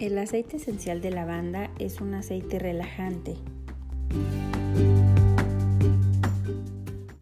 El aceite esencial de lavanda es un aceite relajante.